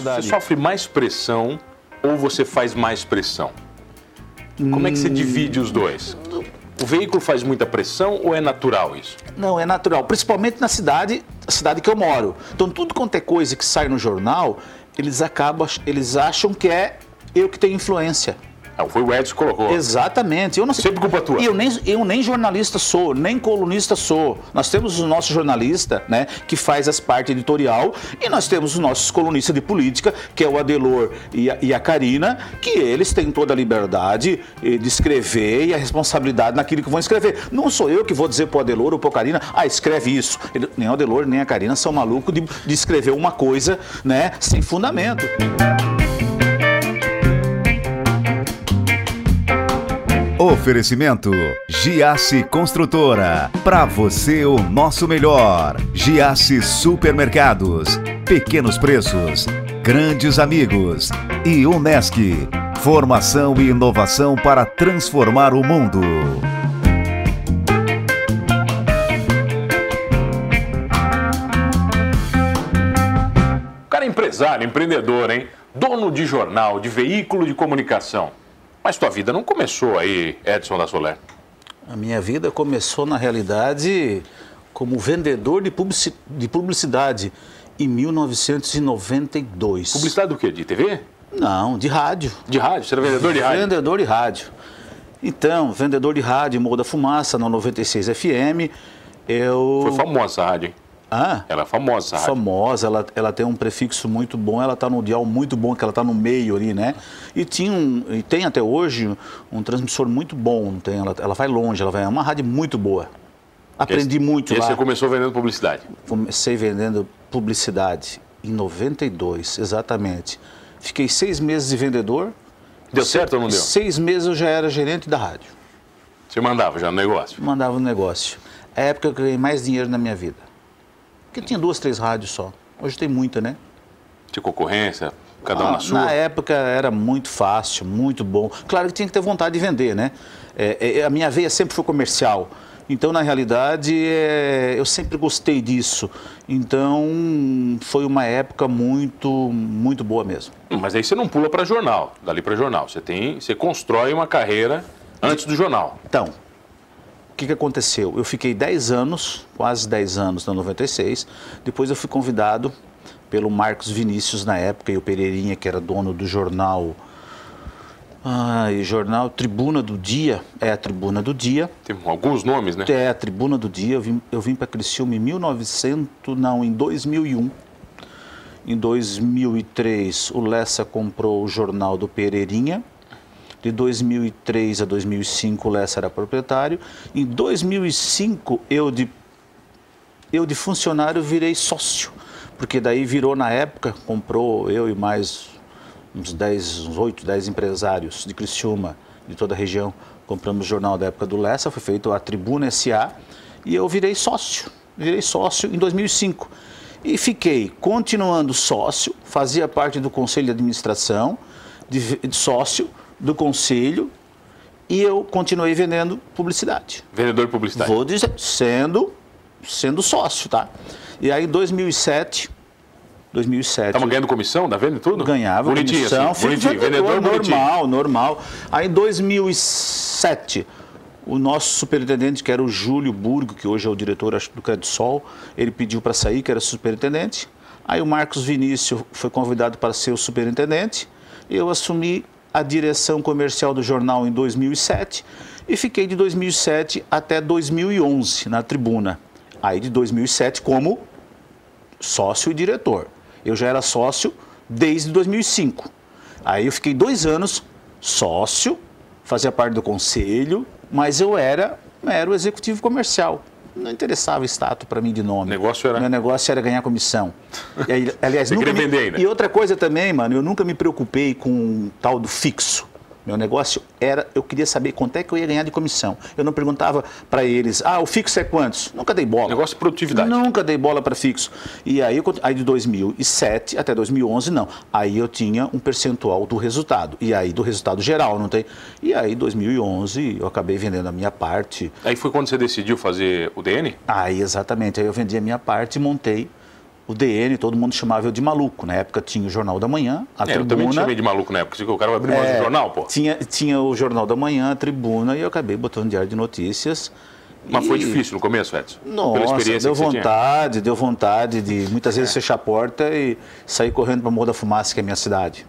Você sofre mais pressão ou você faz mais pressão? Como é que você Hum. divide os dois? O veículo faz muita pressão ou é natural isso? Não, é natural. Principalmente na cidade, a cidade que eu moro. Então, tudo quanto é coisa que sai no jornal, eles acabam, eles acham que é eu que tenho influência. Ah, foi o Edson que colocou. Exatamente. Eu não sei. Sempre culpa tua. E eu nem, eu nem jornalista sou, nem colunista sou. Nós temos o nosso jornalista, né, que faz as partes editorial, e nós temos os nossos colunistas de política, que é o Adelor e a, e a Karina, que eles têm toda a liberdade eh, de escrever e a responsabilidade naquilo que vão escrever. Não sou eu que vou dizer pro Adelor ou pro Karina, ah, escreve isso. Ele- nem o Adelor nem a Karina são malucos de, de escrever uma coisa, né, sem fundamento. Oferecimento Giasse Construtora. Para você o nosso melhor. Giasse Supermercados. Pequenos preços. Grandes amigos. E Unesc. Formação e inovação para transformar o mundo. O cara é empresário, empreendedor, hein? Dono de jornal, de veículo de comunicação. Mas tua vida não começou aí, Edson da Soler. A minha vida começou, na realidade, como vendedor de publici- de publicidade em 1992. Publicidade do quê? De TV? Não, de rádio. De rádio? Você era vendedor de rádio? Vendedor de rádio. Então, vendedor de rádio, Morro da Fumaça, na 96 FM. Eu. Foi famosa essa rádio, hein? Hã? Ela é famosa famosa, ela, ela tem um prefixo muito bom, ela está no dial muito bom, que ela está no meio ali, né? E, tinha um, e tem até hoje um transmissor muito bom, tem, ela, ela vai longe, ela vai, é uma rádio muito boa. Aprendi Esse- muito e lá. você começou vendendo publicidade. Comecei vendendo publicidade em 92, exatamente. Fiquei seis meses de vendedor. Deu certo ou não deu? Seis meses eu já era gerente da rádio. Você mandava já no negócio. Mandava um negócio. É a época que eu ganhei mais dinheiro na minha vida. Porque tinha duas, três rádios só. Hoje tem muita, né? Tinha concorrência, cada um Ah, na sua. Na época era muito fácil, muito bom. Claro que tinha que ter vontade de vender, né? É, é, a minha veia sempre foi comercial. Então, na realidade, é, eu sempre gostei disso. Então, foi uma época muito, muito boa mesmo. Hum, Mas aí você não pula para jornal, dali para jornal. Você tem, você constrói uma carreira antes do jornal. Então, o que, que aconteceu? Eu fiquei 10 anos, quase 10 anos na 96. Depois eu fui convidado pelo Marcos Vinícius na época e o Pereirinha, que era dono do jornal. Ai, jornal Tribuna do Dia. É a Tribuna do Dia. Tem alguns nomes, né? É a Tribuna do Dia. Eu vim, eu vim para Criciúma em 1900, não, em 2001. Em 2003, o Lessa comprou o jornal do Pereirinha. De 2003 a 2005, o Lessa era proprietário. Em 2005, eu de, eu de funcionário virei sócio. Porque daí virou na época, comprou eu e mais uns 10, uns 8, 10 empresários de Criciúma, de toda a região. Compramos o jornal da época do Lessa, foi feito a Tribuna SA e eu virei sócio. Virei sócio em 2005. E fiquei continuando sócio, fazia parte do conselho de administração, de, de sócio do conselho e eu continuei vendendo publicidade. Vendedor de publicidade. Vou dizer, sendo, sendo sócio, tá? E aí, em 2007, 2007... Tava ganhando comissão da venda e tudo? Ganhava bonitinho, comissão, assim, bonitinho. vendedor, Vendedor normal, normal. Aí, em 2007, o nosso superintendente, que era o Júlio Burgo, que hoje é o diretor acho, do Credisol, ele pediu para sair, que era superintendente. Aí o Marcos Vinícius foi convidado para ser o superintendente. Eu assumi a direção comercial do jornal em 2007 e fiquei de 2007 até 2011 na tribuna. Aí de 2007 como sócio e diretor. Eu já era sócio desde 2005. Aí eu fiquei dois anos sócio, fazia parte do conselho, mas eu era mero executivo comercial. Não interessava status para mim de nome. O negócio era- Meu negócio era ganhar comissão. E aliás, nunca me-. E outra coisa também, mano, eu nunca me preocupei com o tal do fixo. Meu negócio era, eu queria saber quanto é que eu ia ganhar de comissão. Eu não perguntava para eles, ah, o fixo é quantos? Nunca dei bola. Negócio de produtividade. Nunca dei bola para fixo. E aí, aí de 2007 até 2011, não. Aí eu tinha um percentual do resultado. E aí do resultado geral, não tem? E aí, 2011, eu acabei vendendo a minha parte. Aí foi quando você decidiu fazer o DN? Aí, exatamente. Aí eu vendi a minha parte e montei o DN, todo mundo chamava eu de maluco. Na época tinha o Jornal da Manhã, a É, eu Tribuna. também te chamei de maluco na época. O cara vai abrir mais É, um jornal, pô. Tinha, tinha o Jornal da Manhã, a Tribuna, e eu acabei botando Diário de Notícias. Mas E- foi difícil no começo, Edson? Pela Nossa, experiência deu. É. vontade, deu vontade de muitas vezes fechar a porta e sair correndo para Morro da Fumaça, que é a minha cidade.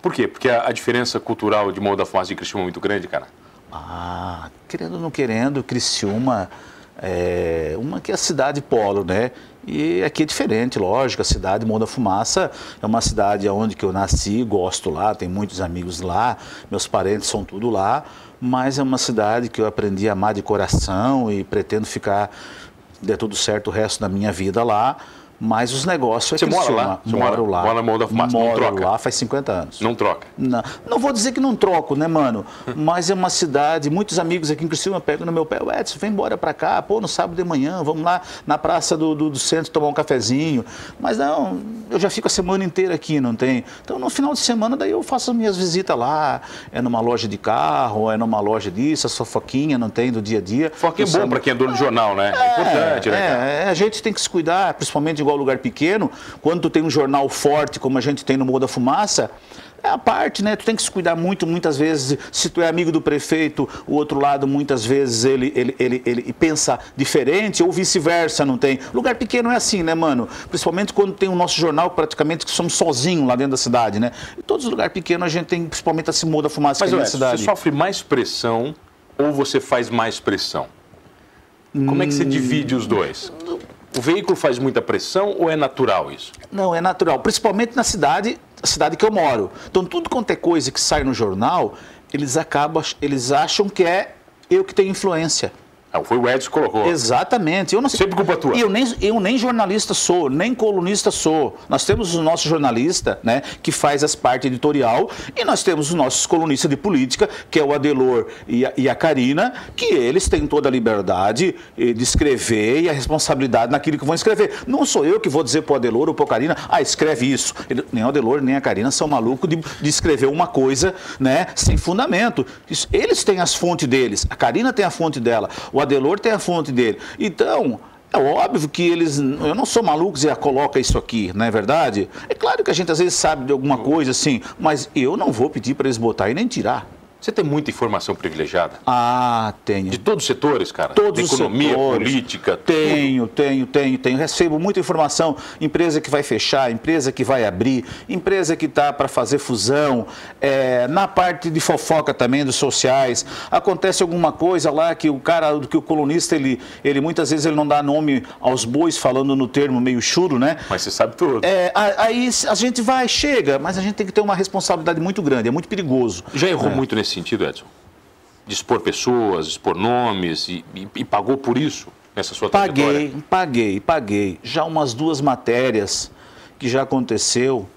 Por quê? Porque a, a diferença cultural de Morro da Fumaça e Criciúma é muito grande, cara. Ah, querendo ou não querendo, Criciúma é uma que é a cidade polo, né? E aqui é diferente, lógico, a cidade Morro da Fumaça é uma cidade onde que eu nasci, gosto lá, tenho muitos amigos lá, meus parentes são tudo lá, mas é uma cidade que eu aprendi a amar de coração e pretendo ficar, der tudo certo o resto da minha vida lá. Mas os negócios é Você mora lá? Você moro mora- lá. mora na Morro da Fumaça, não Moro troca? lá faz 50 anos. Não troca. Não, não vou dizer que não troco, né, mano? Mas é uma cidade, muitos amigos aqui em Criciúma pegam no meu pé, "Ô, Edson, vem embora pra cá, pô, no sábado de manhã, vamos lá na praça do, do, do centro tomar um cafezinho. Mas não, eu já fico a semana inteira aqui, não tem? Então, no final de semana, daí eu faço as minhas visitas lá, é numa loja de carro, é numa loja disso, a fofoquinha, não tem, do dia a dia. Foca é bom para quem é dono de jornal, né? É, importante, né, cara? é, a gente tem que se cuidar, principalmente igual lugar pequeno, quando tu tem um jornal forte, como a gente tem no Morro da Fumaça, é a parte, né? Tu tem que se cuidar muito, muitas vezes, se tu é amigo do prefeito, o outro lado, muitas vezes, ele, ele, ele, ele pensa diferente, ou vice-versa, não tem. Lugar pequeno é assim, né, mano? Principalmente quando tem o nosso jornal, praticamente, que somos sozinhos lá dentro da cidade, né? E todos os lugares pequenos a gente tem, principalmente esse Morro da Fumaça, Mas, que é a minha cidade. você sofre mais pressão ou você faz mais pressão? Como é que você Hum. divide os dois? O veículo faz muita pressão ou é natural isso? Não, é natural. Principalmente na cidade, a cidade que eu moro. Então, tudo quanto é coisa que sai no jornal, eles acabam, eles acham que é eu que tenho influência. Foi o Edson que colocou. Exatamente. Eu não sei. Sempre culpa tua. Eu nem, eu nem jornalista sou, nem colunista sou. Nós temos o nosso jornalista, né, que faz as partes editorial, e nós temos os nossos colunistas de política, que é o Adelor e a, e a Karina, que eles têm toda a liberdade eh, de escrever e a responsabilidade naquilo que vão escrever. Não sou eu que vou dizer para o Adelor ou a Karina, ah, escreve isso. Ele- nem o Adelor nem a Karina são malucos de, de escrever uma coisa, né, sem fundamento. Isso- eles têm as fontes deles, a Karina tem a fonte dela, o Adelor tem a fonte dele. Então, é óbvio que eles. Eu não sou maluco e coloca isso aqui, não é verdade? É claro que a gente às vezes sabe de alguma coisa assim, mas eu não vou pedir para eles botar e nem tirar. Você tem muita informação privilegiada? Ah, tenho. De todos os setores, cara? Todos de economia, setores. política, Tenho, tenho, tenho, tenho. Recebo muita informação. Empresa que vai fechar, empresa que vai abrir, empresa que está para fazer fusão. É, na parte de fofoca também dos sociais, acontece alguma coisa lá que o cara, que o colunista, ele, ele muitas vezes ele não dá nome aos bois, falando no termo meio churo, né? Mas você sabe tudo. É, aí a gente vai, chega, mas a gente tem que ter uma responsabilidade muito grande, é muito perigoso. Já errou É. muito nesse sentido, Edson? De expor pessoas, expor nomes e, e- e pagou por isso nessa sua Paguei, trajetória? paguei, paguei. Já umas duas matérias que já aconteceu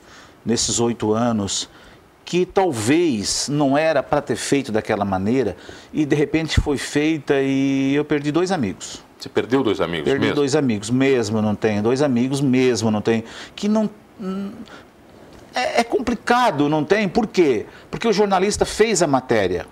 nesses oito anos, que talvez não era para ter feito daquela maneira, e de repente foi feita e eu perdi dois amigos. Você perdeu dois amigos Perdi mesmo? dois amigos, mesmo não tenho. Dois amigos mesmo não tenho. Que não. É, é complicado, não tem? Por quê? Porque o jornalista fez a matéria.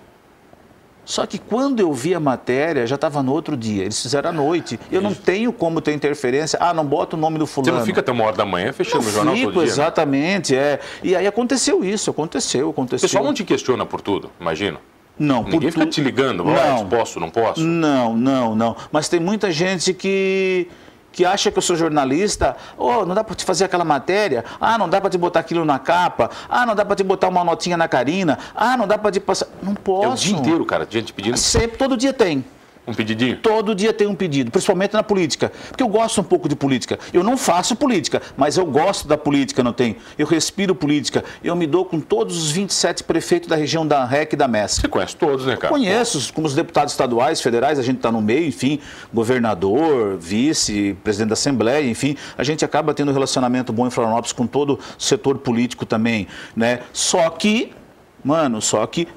Só que quando eu vi a matéria, já estava no outro dia. Eles fizeram à noite. Eu não tenho como ter interferência. Ah, não bota o nome do Você fulano. não fica até uma hora da manhã fechando Não o jornal fico, todo dia? né? exatamente, é. E aí aconteceu isso, aconteceu, O aconteceu. pessoal não te questiona por tudo, imagino. Não, por Ninguém fica tu- te ligando, "Ó, Não. Posso, não posso? Não, não, não. Mas tem muita gente que, que acha que eu sou jornalista. Oh, não dá para te fazer aquela matéria. Ah, não dá para te botar aquilo na capa. Ah, não dá para te botar uma notinha na Karina. Ah, não dá para te passar. Não posso. É o dia inteiro, cara, gente pedindo Sempre, todo dia tem. Um pedidinho. Todo dia tem um pedido, principalmente na política. Porque eu gosto um pouco de política. Eu não faço política, mas eu gosto da política, não tem? Eu respiro política. Eu me dou com todos os 27 prefeitos da região da REC e da MESC. Você conhece todos, né, cara? Conheço, como os deputados estaduais, federais, a gente está no meio, enfim, governador, vice, presidente da Assembleia, enfim, a gente acaba tendo um relacionamento bom em Florianópolis com todo o setor político também, né? Só que, mano, só que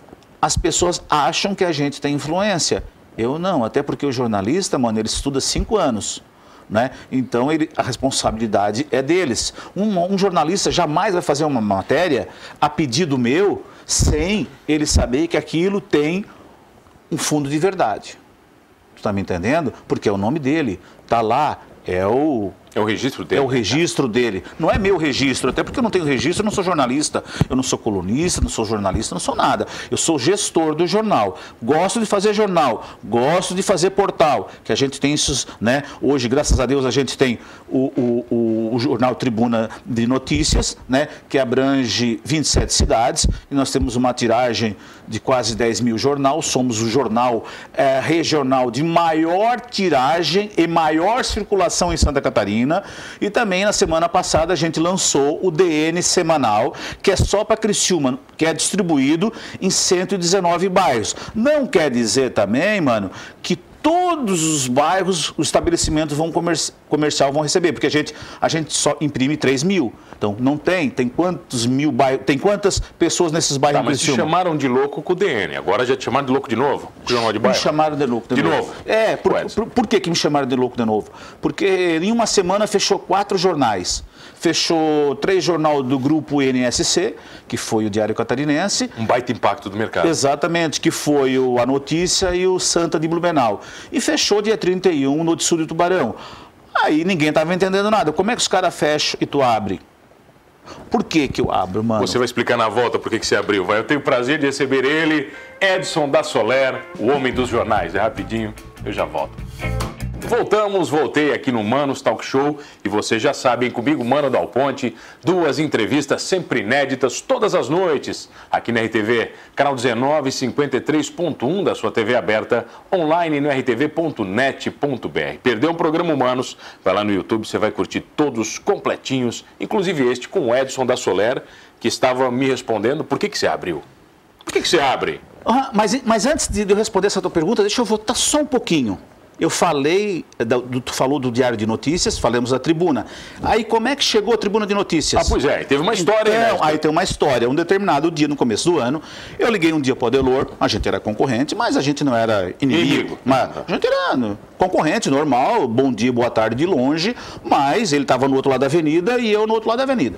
as pessoas acham que a gente tem influência. Eu não, até porque o jornalista, mano, ele estuda cinco anos. Né? Então ele, a responsabilidade é deles. Um, um jornalista jamais vai fazer uma matéria a pedido meu sem ele saber que aquilo tem um fundo de verdade. Tu tá me entendendo? Porque é o nome dele. Tá lá, é o É o registro dele. É o registro dele. Não é meu registro, até porque eu não tenho registro, eu não sou jornalista, eu não sou colunista, não sou jornalista, não sou nada. Eu sou gestor do jornal. Gosto de fazer jornal, gosto de fazer portal, que a gente tem isso, né? Hoje, graças a Deus, a gente tem o, o, o, o jornal Tribuna de Notícias, né? Que abrange 27 cidades, e nós temos uma tiragem de quase 10 mil jornal. Somos o jornal é, regional de maior tiragem e maior circulação em Santa Catarina. E também na semana passada a gente lançou o DN semanal, que é só para Criciúma, que é distribuído em 119 bairros. Não quer dizer também, mano, que todos os bairros, os estabelecimentos vão comerci comercial vão receber, porque a gente, a gente só imprime 3 mil. Então, não tem. Tem quantos mil bairros, tem quantas pessoas nesses bairros tá, mas te chamaram de louco com o DN, agora já te chamaram de louco de novo? de bairro? Me chamaram de louco de, de novo. novo. É, por, por, por, que, que me chamaram de louco de novo? Porque em uma semana fechou quatro jornais fechou três jornais do grupo NSC, que foi o Diário Catarinense. Um baita impacto do mercado. Exatamente, que foi o A Notícia e o Santa de Blumenau. E fechou dia 31 no Sul de Tubarão. Aí ninguém estava entendendo nada. Como é que os caras fecham e tu abre? Por que, que eu abro, mano? Você vai explicar na volta por que, que você abriu. Vai. Eu tenho o prazer de receber ele, Edson da Soler, o homem dos jornais. É rapidinho, eu já volto. Voltamos, voltei aqui no Manos Talk Show e vocês já sabem, comigo, Mano Dal Ponte, duas entrevistas sempre inéditas todas as noites, aqui na RTV, canal 1953.1 da sua TV aberta, online no rtv.net.br. Perdeu o programa Humanos? Vai lá no YouTube, você vai curtir todos completinhos, inclusive este com o Edson da Soler, que estava me respondendo, por que, que você abriu? Por que, que você abre? Ah, mas, mas antes de eu responder essa tua pergunta, deixa eu voltar só um pouquinho. Eu falei, do, tu falou do Diário de Notícias, falamos da tribuna. Aí como é que chegou a tribuna de notícias? Ah, pois é, teve uma história, então, né? Aí tem uma história. Um determinado dia, no começo do ano, eu liguei um dia para o Adelor, a gente era concorrente, mas a gente não era inimigo. inimigo. Mas a gente era concorrente, normal, bom dia, boa tarde de longe, mas ele estava no outro lado da avenida e eu no outro lado da avenida.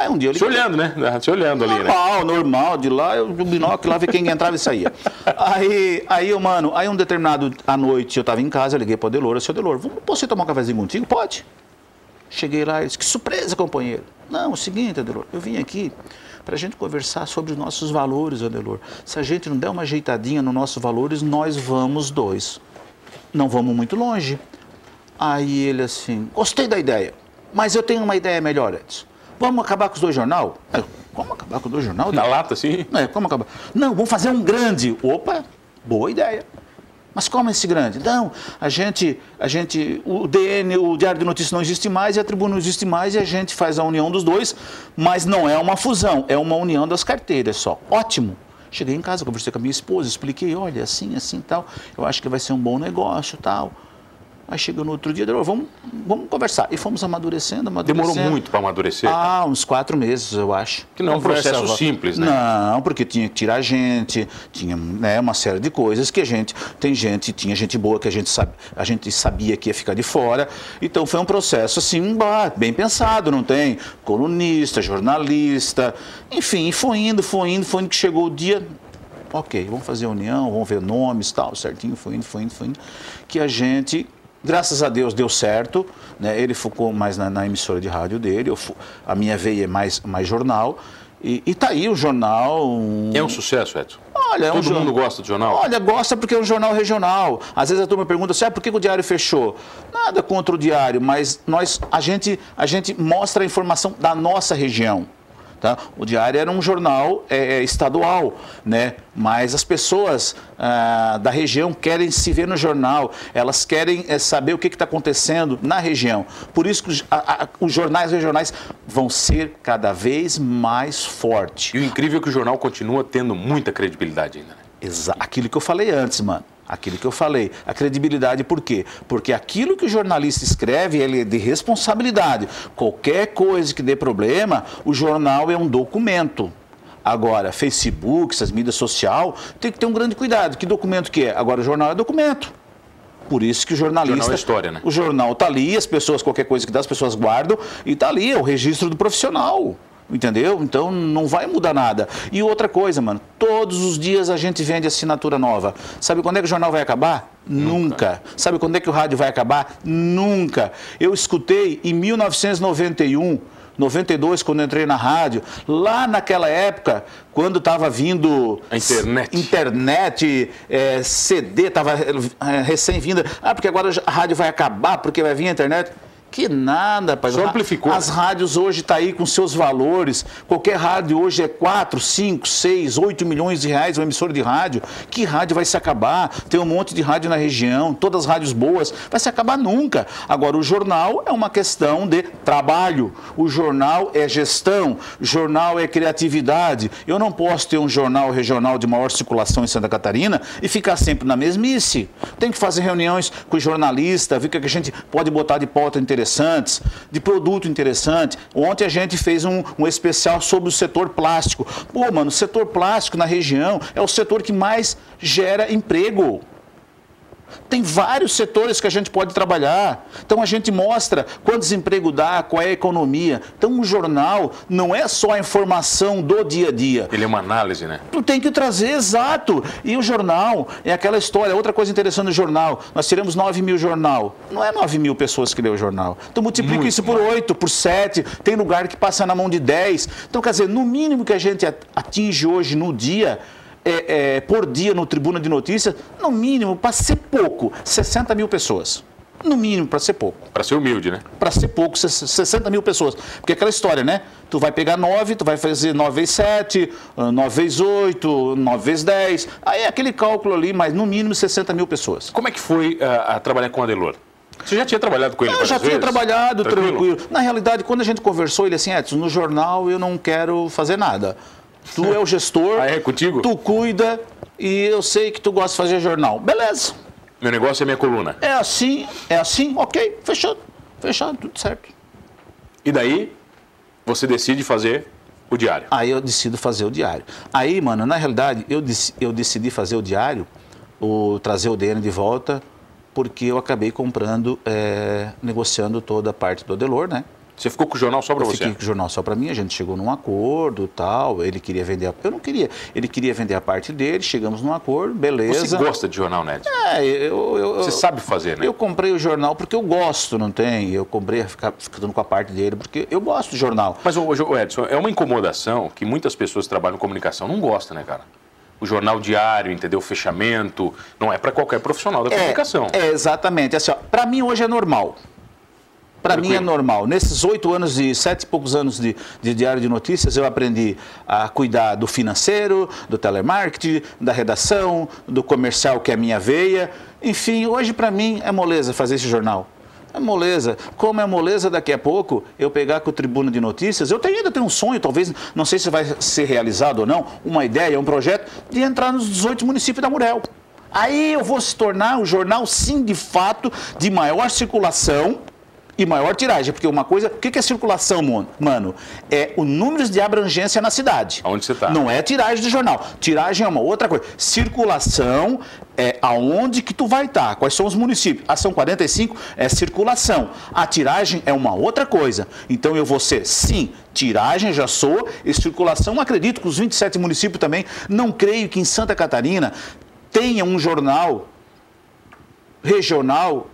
Aí um dia eu liguei. Se olhando, né? Se olhando ali, normal, né? Normal, normal. De lá, eu, o binóculo lá, ver quem entrava e saía. aí, aí, eu, mano, aí um determinado, à noite, eu tava em casa, eu liguei pro Adelor, seu Adelor, posso ir tomar um cafezinho contigo? Pode. Cheguei lá e disse, que surpresa, companheiro. Não, é o seguinte, Adelor, eu vim aqui para a gente conversar sobre os nossos valores, Adelor. Se a gente não der uma ajeitadinha nos nossos valores, nós vamos dois. Não vamos muito longe. Aí ele assim, gostei da ideia, mas eu tenho uma ideia melhor, Edson. Vamos acabar com os dois jornal? É, como acabar com os dois jornal? Na lata, sim. É, como acabar? Não, vamos fazer um grande. Opa, boa ideia. Mas como esse grande? Não, a gente, a gente, o DN, o Diário de Notícias não existe mais e a Tribuna não existe mais e a gente faz a união dos dois, mas não é uma fusão, é uma união das carteiras só. Ótimo. Cheguei em casa, conversei com a minha esposa, expliquei, olha, assim, assim, tal, eu acho que vai ser um bom negócio, tal. Aí chegou no outro dia, vamos, vamos conversar. E fomos amadurecendo, amadurecendo. Demorou muito para amadurecer? Ah, uns quatro meses, eu acho. Que não é um processo simples, né? Não, porque tinha que tirar gente, tinha né, uma série de coisas que a gente, tem gente, tinha gente boa que a gente, sabe, a gente sabia que ia ficar de fora. Então foi um processo assim, bem pensado, não tem? Colunista, jornalista, enfim, foi indo, foi indo, foi indo que chegou o dia, ok, vamos fazer união, vamos ver nomes tal, certinho, foi indo, foi indo, foi indo, que a gente Graças a Deus deu certo, né? ele focou mais na, na emissora de rádio dele, eu, a minha veia é mais, mais jornal. E, e tá aí o jornal. Um... É um sucesso, Edson? Olha, é Todo um mundo gosta do jornal? Olha, gosta porque é um jornal regional. Às vezes a turma pergunta assim, ah, por que o diário fechou? Nada contra o diário, mas nós, a, gente, a gente mostra a informação da nossa região. Tá? O Diário era um jornal é, é, estadual, né? mas as pessoas ah, da região querem se ver no jornal, elas querem é, saber o que está acontecendo na região. Por isso que os, a, a, os jornais regionais vão ser cada vez mais fortes. E o incrível é que o jornal continua tendo muita credibilidade ainda. Né? Exa aquilo que eu falei antes, mano aquilo que eu falei. A credibilidade por quê? Porque aquilo que o jornalista escreve ele é de responsabilidade. Qualquer coisa que dê problema, o jornal é um documento. Agora, Facebook, essas mídias sociais, tem que ter um grande cuidado. Que documento que é? Agora, o jornal é documento. Por isso que o jornalista. O jornal é história, né? O jornal está ali, as pessoas, qualquer coisa que dá, as pessoas guardam, e está ali, é o registro do profissional. Entendeu? Então não vai mudar nada. E outra coisa, mano, todos os dias a gente vende assinatura nova. Sabe quando é que o jornal vai acabar? Nunca. Nunca. Sabe quando é que o rádio vai acabar? Nunca. Eu escutei em 1991 92, quando entrei na rádio, lá naquela época, quando estava vindo. A internet. Internet, é, CD, estava é, recém-vinda. Ah, porque agora a rádio vai acabar, porque vai vir a internet. Que nada, pai. Só amplificou. As rádios hoje estão tá aí com seus valores. Qualquer rádio hoje é 4, 5, 6, 8 milhões de reais uma emissora de rádio. Que rádio vai se acabar? Tem um monte de rádio na região, todas as rádios boas. Vai se acabar nunca. Agora, o jornal é uma questão de trabalho. O jornal é gestão. O jornal é criatividade. Eu não posso ter um jornal regional de maior circulação em Santa Catarina e ficar sempre na mesmice. Tem que fazer reuniões com jornalista, ver o que a gente pode botar de pauta interessante interessantes, de produto interessante. Ontem a gente fez um, um especial sobre o setor plástico. Pô, mano, o setor plástico na região é o setor que mais gera emprego. Tem vários setores que a gente pode trabalhar. Então a gente mostra quanto desemprego dá, qual é a economia. Então o jornal não é só a informação do dia a dia. Ele é uma análise, né? Tu tem que trazer, exato. E o jornal é aquela história. Outra coisa interessante no jornal, nós tiramos 9 mil jornal. Não é 9 mil pessoas que lê o jornal. Então multiplica Muito isso por 8, por 7. Tem lugar que passa na mão de 10. Então, quer dizer, no mínimo que a gente atinge hoje no dia é, é, por dia no Tribuna de Notícias, no mínimo, para ser pouco, 60 mil pessoas. No mínimo, para ser pouco. Para ser humilde, né? Para ser pouco, 60 mil pessoas. Porque é aquela história, né? Tu vai pegar 9, tu vai fazer 9 vezes 7, 9 vezes 8, 9 vezes 10. Aí é aquele cálculo ali, mas no mínimo 60 mil pessoas. Como é que foi uh, a trabalhar com o Adelor? Você já tinha trabalhado com ele? Eu já vezes? tinha trabalhado, tranquilo. tranquilo. Na realidade, quando a gente conversou, ele assim, Edson, no jornal eu não quero fazer nada. Tu é o gestor. ah, é contigo? Tu cuida e eu sei que tu gosta de fazer jornal. Beleza. Meu negócio é minha coluna. É assim, é assim, ok, fechado. Fechado, tudo certo. E daí, você decide fazer o diário? Aí eu decido fazer o diário. Aí, mano, na realidade, eu, eu decidi fazer o diário, o, trazer o DN de volta, porque eu acabei comprando, é, negociando toda a parte do Adelor, né? Você ficou com o jornal só para você? Fiquei com o jornal só para mim, a gente chegou num acordo tal, ele queria vender, a... eu não queria, ele queria vender a parte dele, chegamos num acordo, beleza. Você gosta de jornal, né? É, eu, eu Você sabe fazer, né? Eu comprei o jornal porque eu gosto, não tem? Eu comprei ficar ficando com a parte dele porque eu gosto do jornal. Mas, o Edson, é uma incomodação que muitas pessoas que trabalham em comunicação não gostam, né, cara? o jornal diário, entendeu? Fechamento, não é para qualquer profissional da é, comunicação. É, exatamente. Assim, para mim hoje é normal. Para mim é normal. Nesses oito anos e sete e poucos anos de, de, diário de notícias, eu aprendi a cuidar do financeiro, do telemarketing, da redação, do comercial, que é a minha veia. Enfim, hoje para mim é moleza fazer esse jornal. É moleza. Como é moleza daqui a pouco eu pegar com o Tribuna de Notícias, eu tenho, ainda tenho um sonho, talvez, não sei se vai ser realizado ou não, uma ideia, um projeto, de entrar nos 18 municípios da Murel. Aí eu vou se tornar o jornal, sim, de fato, de maior circulação, e maior tiragem, porque uma coisa, o que é circulação, mano? É o número de abrangência na cidade. Onde você está? Não é tiragem de jornal. Tiragem é uma outra coisa. Circulação é aonde que tu vai estar, tá, quais são os municípios. A São 45 é circulação. A tiragem é uma outra coisa. Então eu vou ser, sim, tiragem já sou, e circulação, acredito que os 27 municípios também, não creio que em Santa Catarina tenha um jornal regional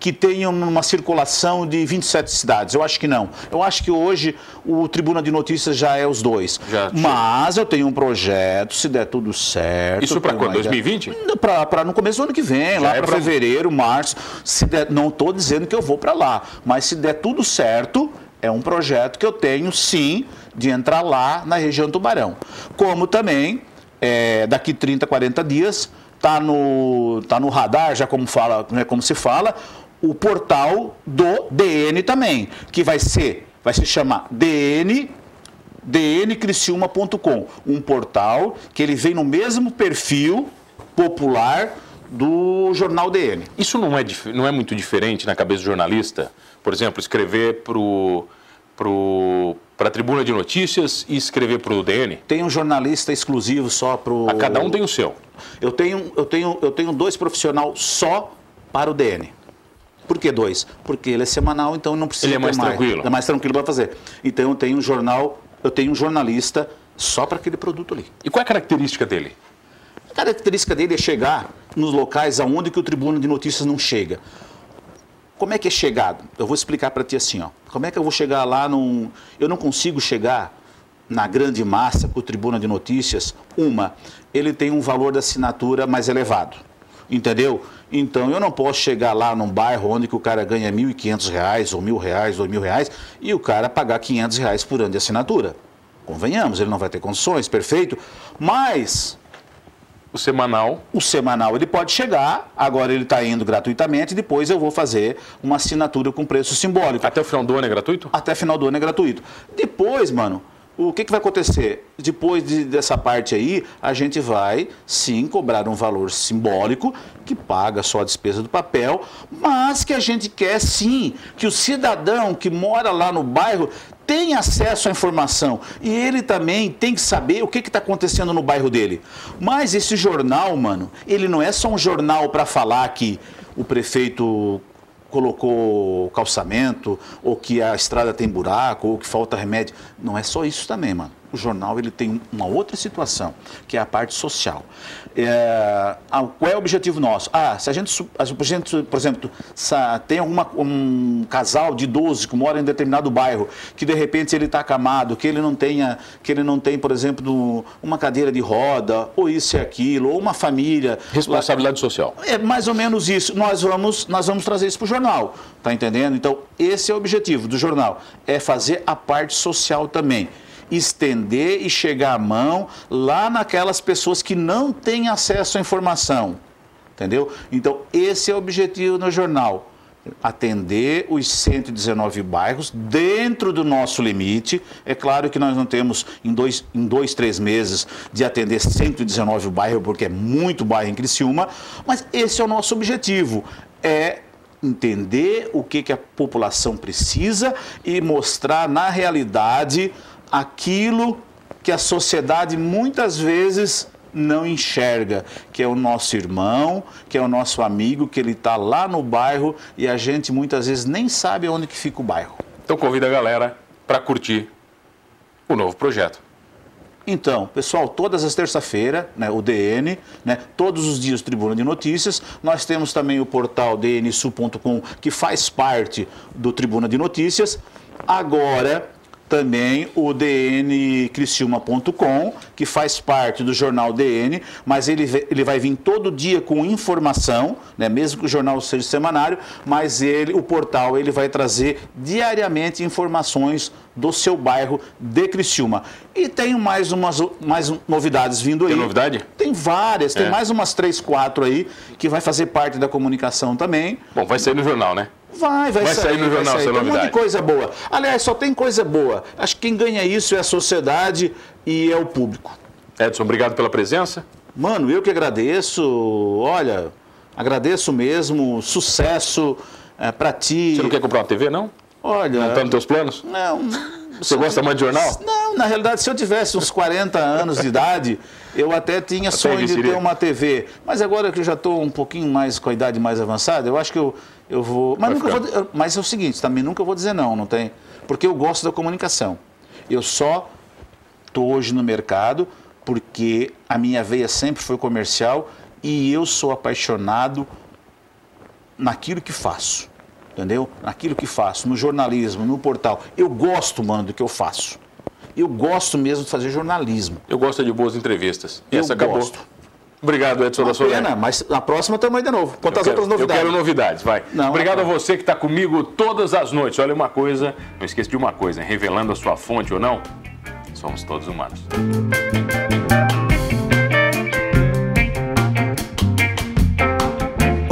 que tenham uma circulação de 27 cidades. Eu acho que não. Eu acho que hoje o Tribuna de Notícias já é os dois. Já, Mas eu tenho um projeto, se der tudo certo. Isso para quando? 2020? Para no começo do ano que vem, já lá é para fevereiro, março. Se der, não estou dizendo que eu vou para lá, mas se der tudo certo, é um projeto que eu tenho sim de entrar lá na região Tubarão. Como também, é, daqui 30, 40 dias, está no, tá no radar, já como, fala, né, como se fala, o portal do DN também, que vai ser, vai se chamar DN dncriciúma.com, um portal que ele vem no mesmo perfil popular do jornal DN. Isso não é, não é muito diferente na cabeça do jornalista? Por exemplo, escrever para pro, para a Tribuna de Notícias e escrever para o DN? Tem um jornalista exclusivo só para o... A cada um tem o seu. Eu tenho, eu tenho, eu tenho dois profissionais só para o DN. Por que dois? Porque ele é semanal, então não precisa ele é mais mais. tranquilo. É mais tranquilo para fazer. Então eu tenho um jornal eu tenho um jornalista só para aquele produto ali. E qual é a característica dele? A característica dele é chegar nos locais aonde que o Tribuna de Notícias não chega. Como é que é chegado? Eu vou explicar para ti assim, ó. Como é que eu vou chegar lá num... Eu não consigo chegar na grande massa com o Tribuna de Notícias. Uma, ele tem um valor da assinatura mais elevado. Entendeu? Então eu não posso chegar lá num bairro onde que o cara ganha R$ 1.500 ou 1.000 reais ou 1.000 reais e o cara pagar 500 reais por ano de assinatura. Convenhamos, ele não vai ter condições, perfeito. Mas O semanal. o semanal ele pode chegar, agora ele está indo gratuitamente, depois eu vou fazer uma assinatura com preço simbólico. Até o final do ano é gratuito? Até final do ano é gratuito. Depois, mano, o que, que vai acontecer? Depois de- dessa parte aí, a gente vai sim cobrar um valor simbólico que paga só a despesa do papel, mas que a gente quer sim que o cidadão que mora lá no bairro tenha acesso à informação e ele também tem que saber o que está acontecendo no bairro dele. Mas esse jornal, mano, ele não é só um jornal para falar que o prefeito colocou calçamento, ou que a estrada tem buraco, ou que falta remédio. Não é só isso também, mano. O jornal ele tem uma outra situação, que é a parte social. É, qual é o objetivo nosso? Ah, se a gente, a gente por exemplo, tem alguma, um casal de idoso que mora em determinado bairro, que de repente ele está acamado, que ele não tenha, que ele não tem, por exemplo, uma cadeira de roda, ou isso e aquilo, ou uma família. Responsabilidade social. É mais ou menos isso. Nós vamos, nós vamos trazer isso para o jornal, tá entendendo? Então, esse é o objetivo do jornal, é fazer a parte social também. Estender e chegar a mão lá naquelas pessoas que não têm acesso à informação. Entendeu? Então, esse é o objetivo no jornal. Atender os 119 bairros dentro do nosso limite. É claro que nós não temos em dois, em dois três meses de atender 119 bairros, porque é muito bairro em Criciúma, mas esse é o nosso objetivo. É entender o que, que a população precisa e mostrar na realidade aquilo que a sociedade muitas vezes não enxerga, que é o nosso irmão, que é o nosso amigo, que ele está lá no bairro e a gente muitas vezes nem sabe onde que fica o bairro. Então convida a galera para curtir o novo projeto. Então, pessoal, todas as terças-feiras, né, o DN, né, todos os dias Tribuna de Notícias. Nós temos também o portal dnsu.com, que faz parte do Tribuna de Notícias. Agora, também o dncriciúma.com, que faz parte do jornal DN, mas ele, ele vai vir todo dia com informação, né, mesmo que o jornal seja semanário, mas ele, o portal ele vai trazer diariamente informações do seu bairro de Criciúma. E tem mais umas mais novidades vindo aí. Tem novidade? Tem várias, tem É. mais umas três, quatro aí, que vai fazer parte da comunicação também. Bom, vai sair no jornal, né? Vai, vai, Vai sair no jornal essa Tem um monte de coisa boa. Aliás, só tem coisa boa. Acho que quem ganha isso é a sociedade e é o público. Edson, obrigado pela presença. Mano, eu que agradeço. Olha, agradeço mesmo. Sucesso é, pra ti. Você não quer comprar uma TV, não? Olha. Não tá nos teus planos? Não. Você gosta mais de jornal? Não, na realidade, se eu tivesse uns 40 anos de idade, eu até tinha sonho de ter uma TV. Mas agora que eu já estou um pouquinho mais com a idade mais avançada, eu acho que eu, eu vou. Mas, Vai nunca ficar. vou. Mas é o seguinte, também nunca vou dizer não, não tem? Porque eu gosto da comunicação. Eu só estou hoje no mercado porque a minha veia sempre foi comercial e eu sou apaixonado naquilo que faço. Entendeu? Naquilo que faço, no jornalismo, no portal. Eu gosto, mano, do que eu faço. Eu gosto mesmo de fazer jornalismo. Eu gosto de boas entrevistas. E Eu essa acabou. gosto. Obrigado, Edson da. Pena, mas na próxima aí de novo. Contar Eu as quero, outras novidades. eu quero novidades, vai. Não, Obrigado não. a você que está comigo todas as noites. Olha uma coisa, não esqueça de uma coisa, hein? revelando a sua fonte ou não, somos todos humanos.